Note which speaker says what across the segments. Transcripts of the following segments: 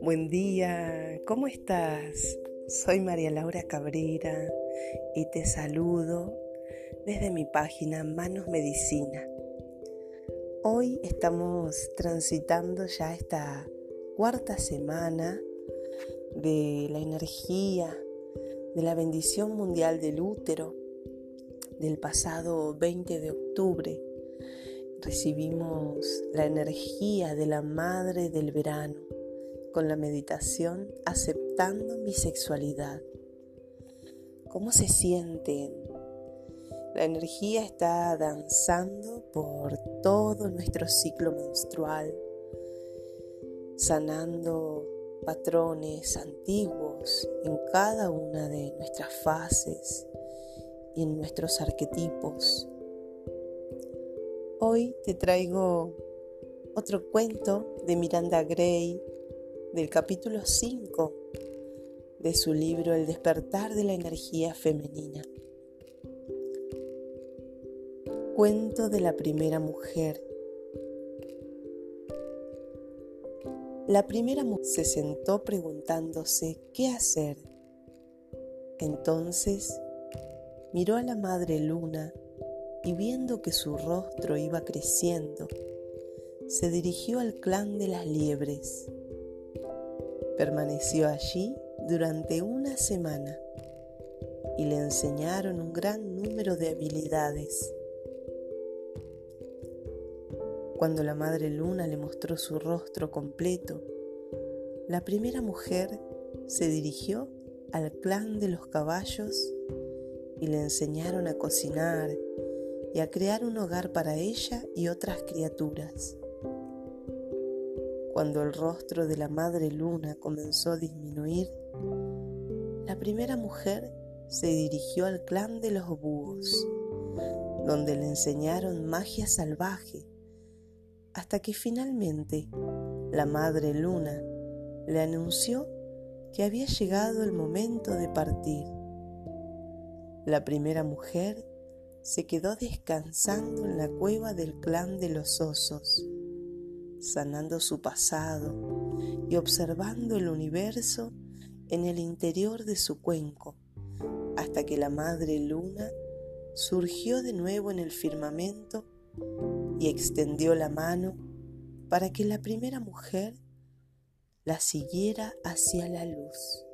Speaker 1: Buen día, ¿cómo estás? Soy María Laura Cabrera y te saludo desde mi página Manos Medicina. Hoy estamos transitando ya esta cuarta semana de la energía, de la bendición mundial del útero del pasado 20 de octubre. Recibimos la energía de la madre del verano con la meditación aceptando mi sexualidad. ¿Cómo se sienten? La energía está danzando por todo nuestro ciclo menstrual, sanando patrones antiguos en cada una de nuestras fases y en nuestros arquetipos. Hoy te traigo otro cuento de Miranda Gray del capítulo 5 de su libro El despertar de la energía femenina. Cuento de la primera mujer. La primera mujer se sentó preguntándose qué hacer. Entonces miró a la madre luna y viendo que su rostro iba creciendo, se dirigió al clan de las liebres Permaneció allí durante una semana y le enseñaron un gran número de habilidades. Cuando la Madre Luna le mostró su rostro completo, la primera mujer se dirigió al clan de los caballos y le enseñaron a cocinar y a crear un hogar para ella y otras criaturas. Cuando el rostro de la madre luna comenzó a disminuir, la primera mujer se dirigió al clan de los búhos, donde le enseñaron magia salvaje, hasta que finalmente la madre luna le anunció que había llegado el momento de partir. La primera mujer se quedó descansando en la cueva del clan de los osos sanando su pasado y observando el universo en el interior de su cuenco, hasta que la madre luna surgió de nuevo en el firmamento y extendió la mano para que la primera mujer la siguiera hacia la luz.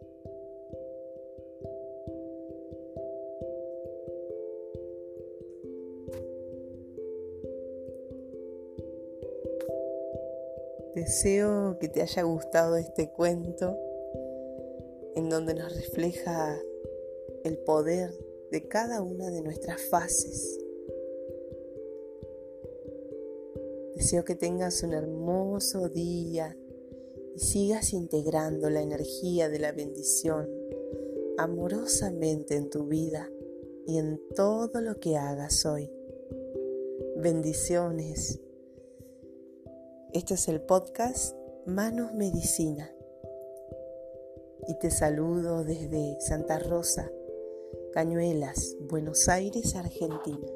Speaker 1: Deseo que te haya gustado este cuento en donde nos refleja el poder de cada una de nuestras fases. Deseo que tengas un hermoso día y sigas integrando la energía de la bendición amorosamente en tu vida y en todo lo que hagas hoy. Bendiciones este es el podcast Manos Medicina y te saludo desde Santa Rosa, Cañuelas, Buenos Aires, Argentina.